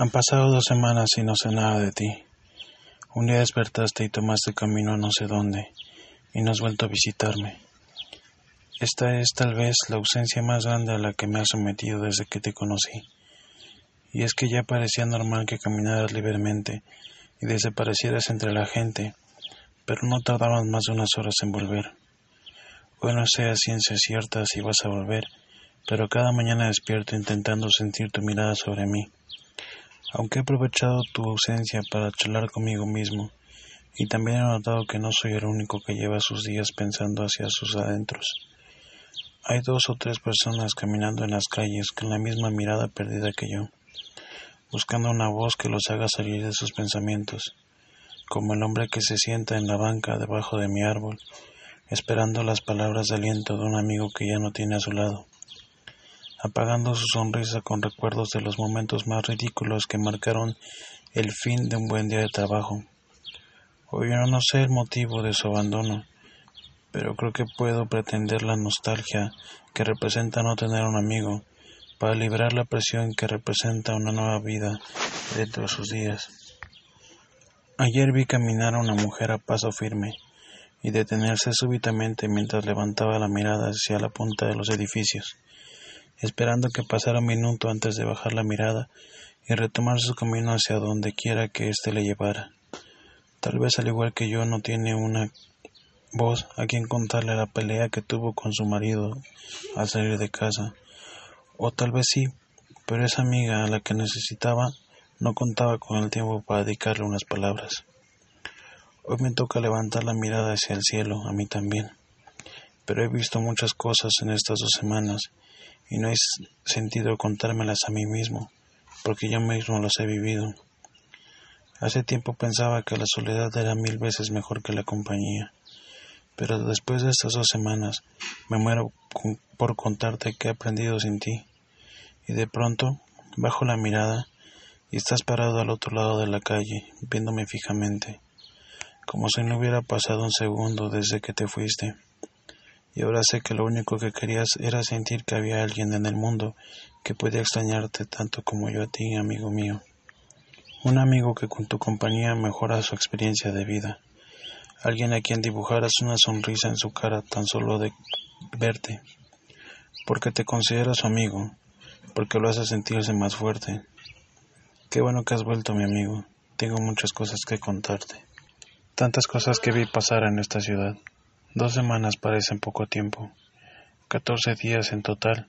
Han pasado dos semanas y no sé nada de ti. Un día despertaste y tomaste camino a no sé dónde y no has vuelto a visitarme. Esta es tal vez la ausencia más grande a la que me has sometido desde que te conocí. Y es que ya parecía normal que caminaras libremente y desaparecieras entre la gente, pero no tardabas más de unas horas en volver. Hoy no sé a ciencia cierta si vas a volver, pero cada mañana despierto intentando sentir tu mirada sobre mí aunque he aprovechado tu ausencia para charlar conmigo mismo, y también he notado que no soy el único que lleva sus días pensando hacia sus adentros. Hay dos o tres personas caminando en las calles con la misma mirada perdida que yo, buscando una voz que los haga salir de sus pensamientos, como el hombre que se sienta en la banca debajo de mi árbol, esperando las palabras de aliento de un amigo que ya no tiene a su lado apagando su sonrisa con recuerdos de los momentos más ridículos que marcaron el fin de un buen día de trabajo. Hoy no sé el motivo de su abandono, pero creo que puedo pretender la nostalgia que representa no tener un amigo, para liberar la presión que representa una nueva vida dentro de sus días. Ayer vi caminar a una mujer a paso firme y detenerse súbitamente mientras levantaba la mirada hacia la punta de los edificios esperando que pasara un minuto antes de bajar la mirada y retomar su camino hacia donde quiera que éste le llevara. Tal vez al igual que yo no tiene una voz a quien contarle la pelea que tuvo con su marido al salir de casa. O tal vez sí, pero esa amiga a la que necesitaba no contaba con el tiempo para dedicarle unas palabras. Hoy me toca levantar la mirada hacia el cielo, a mí también. Pero he visto muchas cosas en estas dos semanas y no es sentido contármelas a mí mismo, porque yo mismo las he vivido. Hace tiempo pensaba que la soledad era mil veces mejor que la compañía, pero después de estas dos semanas me muero por contarte que he aprendido sin ti, y de pronto bajo la mirada y estás parado al otro lado de la calle, viéndome fijamente, como si no hubiera pasado un segundo desde que te fuiste y ahora sé que lo único que querías era sentir que había alguien en el mundo que podía extrañarte tanto como yo a ti, amigo mío. Un amigo que con tu compañía mejora su experiencia de vida. Alguien a quien dibujaras una sonrisa en su cara tan solo de verte. Porque te consideras su amigo, porque lo hace sentirse más fuerte. Qué bueno que has vuelto, mi amigo. Tengo muchas cosas que contarte. Tantas cosas que vi pasar en esta ciudad. Dos semanas parecen poco tiempo. Catorce días en total.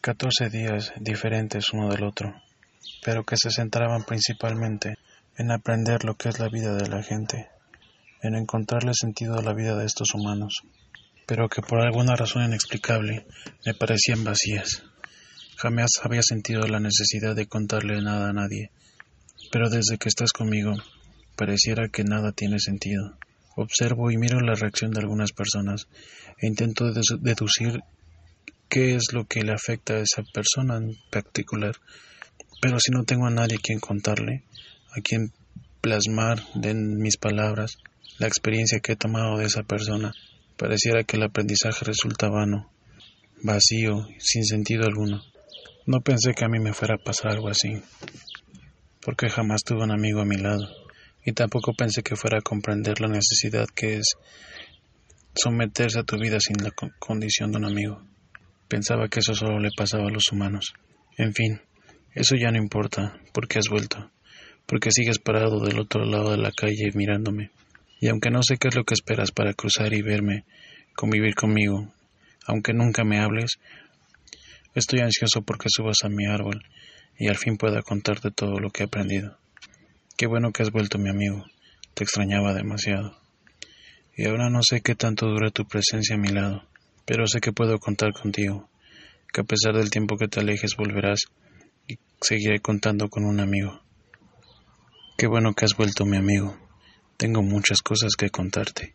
Catorce días diferentes uno del otro, pero que se centraban principalmente en aprender lo que es la vida de la gente, en encontrarle sentido a la vida de estos humanos, pero que por alguna razón inexplicable me parecían vacías. Jamás había sentido la necesidad de contarle nada a nadie, pero desde que estás conmigo, pareciera que nada tiene sentido. Observo y miro la reacción de algunas personas e intento deducir qué es lo que le afecta a esa persona en particular. Pero si no tengo a nadie a quien contarle, a quien plasmar en mis palabras la experiencia que he tomado de esa persona, pareciera que el aprendizaje resulta vano, vacío, sin sentido alguno. No pensé que a mí me fuera a pasar algo así, porque jamás tuve un amigo a mi lado y tampoco pensé que fuera a comprender la necesidad que es someterse a tu vida sin la condición de un amigo. Pensaba que eso solo le pasaba a los humanos. En fin, eso ya no importa, porque has vuelto, porque sigues parado del otro lado de la calle mirándome. Y aunque no sé qué es lo que esperas para cruzar y verme, convivir conmigo, aunque nunca me hables, estoy ansioso porque subas a mi árbol y al fin pueda contarte todo lo que he aprendido. Qué bueno que has vuelto, mi amigo. Te extrañaba demasiado. Y ahora no sé qué tanto dura tu presencia a mi lado, pero sé que puedo contar contigo, que a pesar del tiempo que te alejes volverás y seguiré contando con un amigo. Qué bueno que has vuelto, mi amigo. Tengo muchas cosas que contarte.